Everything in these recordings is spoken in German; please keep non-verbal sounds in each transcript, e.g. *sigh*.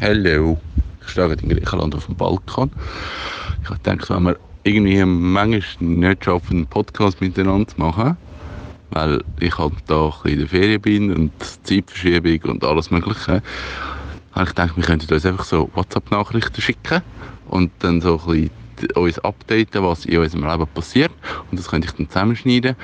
Hallo. Ich stehe in Griechenland auf dem Balkon. Ich gedacht, wenn wir irgendwie manchmal nicht schaffen, einen Podcast miteinander zu machen, weil ich halt da in der Ferien bin und Zeitverschiebung und alles Mögliche, habe ich gedacht, wir könnten uns einfach so WhatsApp-Nachrichten schicken und dann so ein bisschen uns updaten, was in unserem Leben passiert. Und das könnte ich dann zusammenschneiden.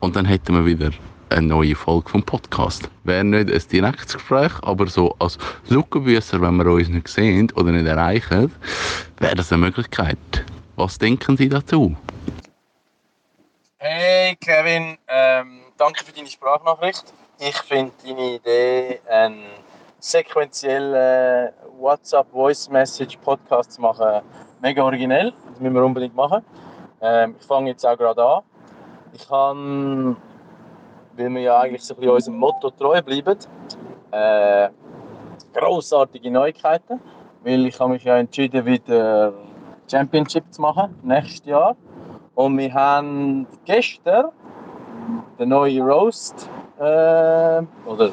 Und dann hätten wir wieder eine neue Folge vom Podcast. Wäre nicht ein direktes Gespräch, aber so als Lückenbüsser, wenn wir uns nicht sehen oder nicht erreichen, wäre das eine Möglichkeit. Was denken Sie dazu? Hey Kevin, ähm, danke für deine Sprachnachricht. Ich finde deine Idee, einen sequenziellen WhatsApp Voice Message Podcast zu machen, mega originell. Das müssen wir unbedingt machen. Ähm, ich fange jetzt auch gerade an. Ich kann weil wir ja eigentlich so ein bisschen unserem Motto treu bleiben. Äh, grossartige Neuigkeiten, weil ich habe mich ja entschieden, wieder Championship zu machen, nächstes Jahr. Und wir haben gestern den neuen Roast, äh, oder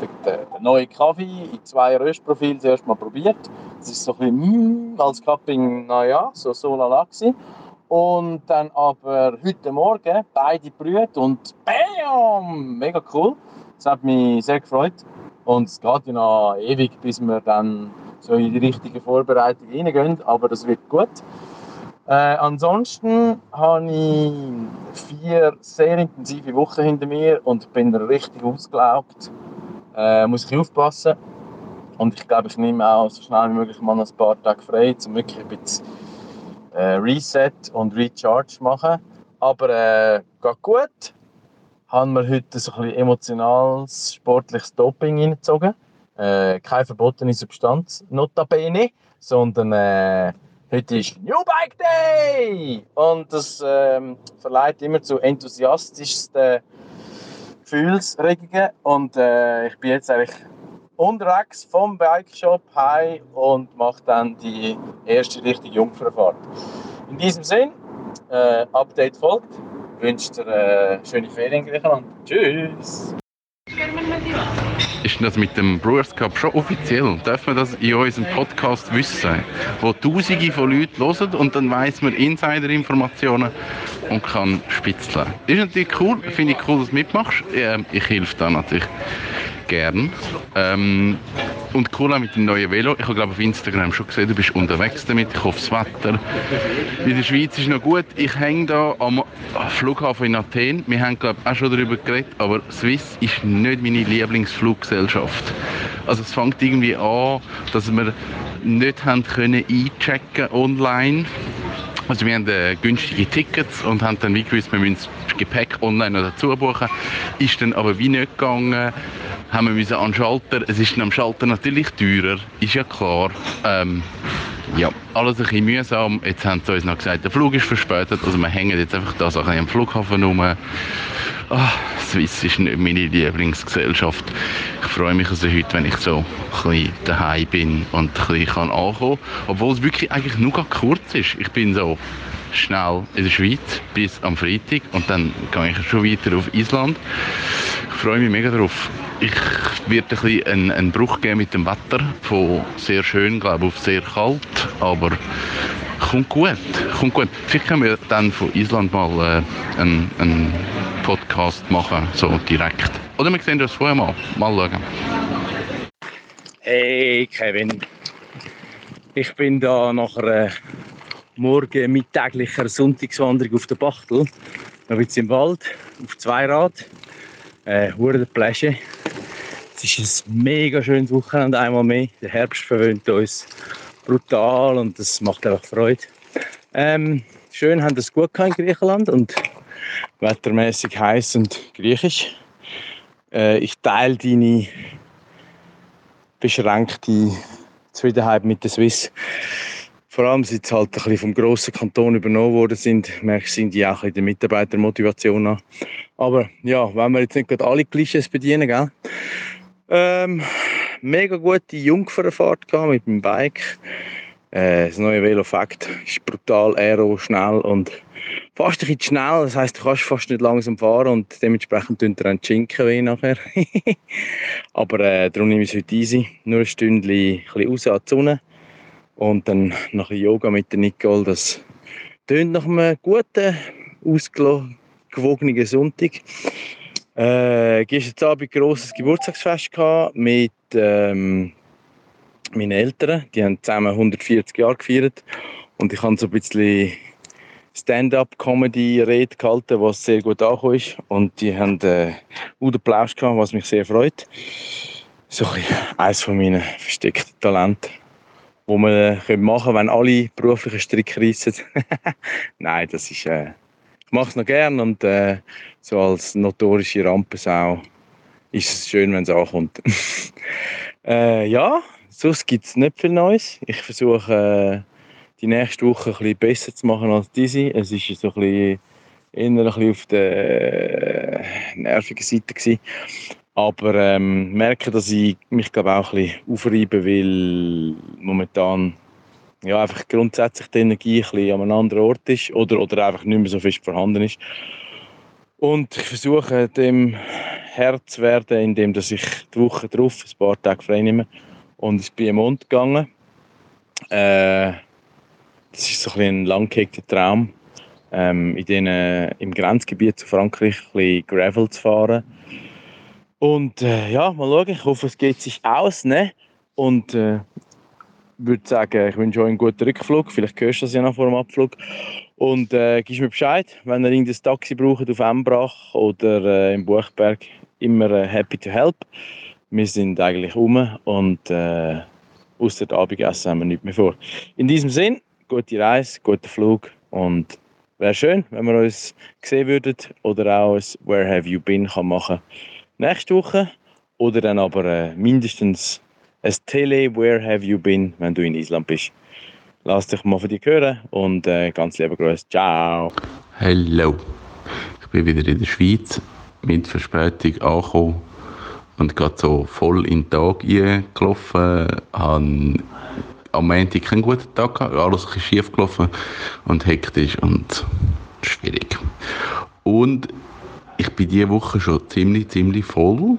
den, den neuen Kaffee in zwei Röstprofilen zuerst mal probiert. Das ist so ein bisschen mm, als Cupping, naja, so so lala gewesen. Und dann aber heute Morgen beide brüht und BAM! Mega cool. Das hat mich sehr gefreut. Und es geht ja noch ewig, bis wir dann so in die richtige Vorbereitung reingehen, aber das wird gut. Äh, ansonsten habe ich vier sehr intensive Wochen hinter mir und bin richtig ausgelaugt. Äh, muss ich aufpassen. Und ich glaube, ich nehme auch so schnell wie möglich mal ein paar Tage frei, um wirklich ein bisschen äh, Reset und Recharge machen. Aber äh, geht gut. Haben wir heute ein bisschen emotionales, sportliches Doping reingezogen. Äh, keine verbotene Substanz, notabene, sondern äh, heute ist New Bike Day! Und das ähm, verleiht immer zu enthusiastischsten Gefühlsregungen. Und äh, ich bin jetzt eigentlich unterwegs vom Bike Shop heim und mache dann die erste richtige Jungfernfahrt. In diesem Sinn, äh, Update folgt. Ich wünsche dir äh, schöne Ferien in Griechenland. Tschüss! Ist das mit dem Brewers Cup schon offiziell? Dürfen wir das in unserem Podcast wissen? Wo Tausende von Leuten hören und dann weiss man Insider-Informationen und kann spitzeln. Ist natürlich cool, finde ich cool, dass du mitmachst. Ich helfe da natürlich gern. Ähm, und cool auch mit dem neuen Velo. Ich habe glaube auf Instagram schon gesehen, du bist unterwegs damit. Ich hoffe, das Wetter in der Schweiz ist noch gut. Ich hänge da am Flughafen in Athen. Wir haben glaube auch schon darüber geredet, aber Swiss ist nicht meine Lieblingsfluggesellschaft. Also es fängt irgendwie an, dass wir nicht haben können einchecken online. Also wir haben äh, günstige Tickets und haben dann wie gewusst, wir müssen das Gepäck online noch dazu buchen. Ist dann aber wie nicht gegangen haben wir müssen an den Schalter. Es ist am Schalter natürlich teurer, ist ja klar. Ähm, ja, alles ein bisschen mühsam. Jetzt haben sie uns noch gesagt, der Flug ist verspätet. Also wir hängen jetzt einfach da so ein am Flughafen rum. Oh, Swiss ist nicht meine Lieblingsgesellschaft. Ich freue mich also heute, wenn ich so ein bisschen daheim bin und ein bisschen ankommen kann. Obwohl es wirklich eigentlich nur kurz ist. Ich bin so schnell in der Schweiz bis am Freitag und dann gehe ich schon weiter auf Island. Ich freue mich mega drauf. Ich werde ein bisschen einen, einen Bruch geben mit dem Wetter, von sehr schön, glaube ich, auf sehr kalt, aber kommt gut, kommt gut. Vielleicht können wir dann von Island mal äh, einen, einen Podcast machen, so direkt. Oder wir sehen das vorher mal. Mal schauen. Hey Kevin, ich bin da nach einer morgen mittäglicher Sonntagswanderung auf der Bachtel. Noch ein bisschen im Wald, auf Zweirad. Äh, Hure. Es ist ein mega schönes Wochenende einmal mehr. Der Herbst verwöhnt uns brutal und das macht einfach Freude. Ähm, schön haben es gut in Griechenland und wettermäßig heiß und griechisch. Äh, ich teile deine beschränkte Zufriedenheit mit der Swiss. Vor allem, seit sie halt ein bisschen vom grossen Kanton übernommen worden sind, merkst sind die auch in der Mitarbeitermotivation an. Aber ja, wenn wir jetzt nicht gerade alle Klischees bedienen, gell? Ähm, mega gute Jungfernfahrt mit dem Bike. Äh, das neue Velo Fact ist brutal aero, schnell und fast ein bisschen schnell. Das heisst, du kannst fast nicht langsam fahren und dementsprechend tun dir Schinken weh nachher. *laughs* Aber äh, darum nehme ich es heute easy. Nur ein Stündchen raus an die Sonne und dann noch ein Yoga mit der Nicole. Das tönt nach einem guten, ausgewogenen Sonntag. Äh, gestern Abend ein grosses Geburtstagsfest mit ähm, meinen Eltern. Die haben zusammen 140 Jahre gefeiert. Und ich habe so ein bisschen Stand-up-Comedy-Rede gehalten, was sehr gut angekommen ist. Und die haben äh, guten Applaus gehabt, was mich sehr freut. So ein eines von meinen versteckten Talenten, wo man äh, machen können, wenn alle beruflichen Strick reissen. *laughs* Nein, das ist... Äh, ich mache es noch gern und äh, so als notorische Rampensau ist es schön, wenn es ankommt. *laughs* äh, ja, sonst gibt es nicht viel Neues. Ich versuche äh, die nächste Woche ein bisschen besser zu machen als diese. Es ist so ein bisschen eher ein bisschen auf der äh, nervigen Seite gewesen. Aber ähm, merke, dass ich mich glaube auch ein bisschen aufreiben will momentan ja, einfach grundsätzlich die Energie ein bisschen an einem anderen Ort ist oder, oder einfach nicht mehr so fest vorhanden ist. Und ich versuche dem Herr zu werden, indem dass ich die Woche drauf ein paar Tage frei nehme. Und im Mond gegangen. Äh, das ist so ein, ein langgehegter Traum, ähm, in den, im Grenzgebiet zu Frankreich ein bisschen Gravel zu fahren. Und äh, ja, mal schauen, ich hoffe, es geht sich aus. Ne? Und äh, würde sagen, ich wünsche euch einen guten Rückflug. Vielleicht hörst du das ja noch vor dem Abflug. Und äh, gib mir Bescheid, wenn ihr irgendein Taxi braucht auf Embrach oder äh, im Buchberg. Immer äh, happy to help. Wir sind eigentlich um und äh, außer dem Abendessen haben wir nichts mehr vor. In diesem Sinn, gute Reise, guten Flug und wäre schön, wenn wir uns sehen würden oder auch ein Where Have You Been kann machen nächste Woche oder dann aber äh, mindestens ein Tele Where Have You Been, wenn du in Island bist. Lass dich mal von dir hören und äh, ganz liebe Grüße. Ciao. Hallo. Ich bin wieder in der Schweiz mit Verspätung angekommen und gerade so voll in den Tag eingelaufen. Habe am Montag keinen guten Tag gehabt, alles ein schief gelaufen und hektisch und schwierig. Und ich bin diese Woche schon ziemlich, ziemlich voll.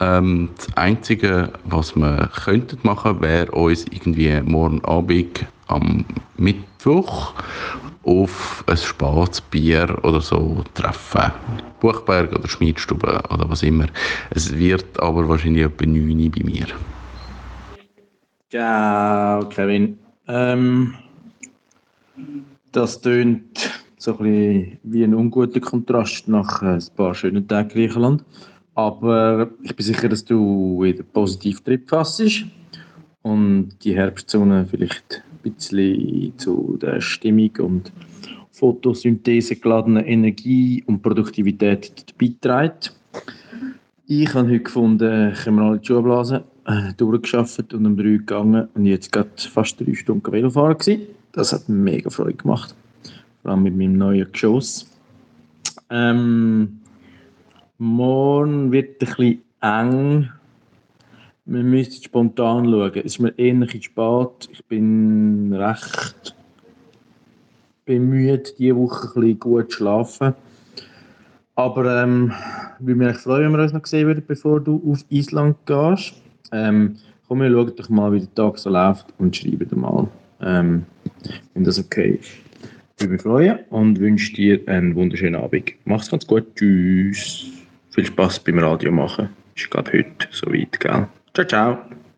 Ähm, das Einzige, was wir könnten machen, wäre uns irgendwie morgen Abend am Mittwoch auf ein Spatzbier oder so treffen. Buchberg oder Schmiedstube oder was immer. Es wird aber wahrscheinlich etwa 9 Uhr bei mir. Ciao, Kevin. Ähm, das tönt so ein bisschen wie ein unguter Kontrast nach ein paar schönen Tagen Griechenland. Aber ich bin sicher, dass du wieder positiv Trip fassest und die Herbstzone vielleicht ein bisschen zu der Stimmung und Photosynthese geladenen Energie und Produktivität beiträgt. Ich habe heute gefunden, habe mir alle die Schuhe blasen, äh, durchgeschafft und um drei gegangen und jetzt gerade fast drei Stunden Velofahren gewesen. Das hat mega Freude gemacht vor allem mit meinem neuen Geschoss. Ähm, morgen wird ein bisschen eng. Wir müssen spontan schauen. Es ist mir ähnlich spät. Ich bin recht bemüht, diese Woche ein bisschen gut zu schlafen. Aber ähm, würde mich freuen, wenn wir uns noch sehen würden, bevor du auf Island gehst. Ähm, komm, wir schauen doch mal, wie der Tag so läuft und schreiben mal, ähm, wenn das okay ist würde mich freuen und wünsche dir einen wunderschönen Abend. Mach's ganz gut. Tschüss. Viel Spaß beim Radio machen. Ist gerade heute soweit, gell? Ciao, ciao.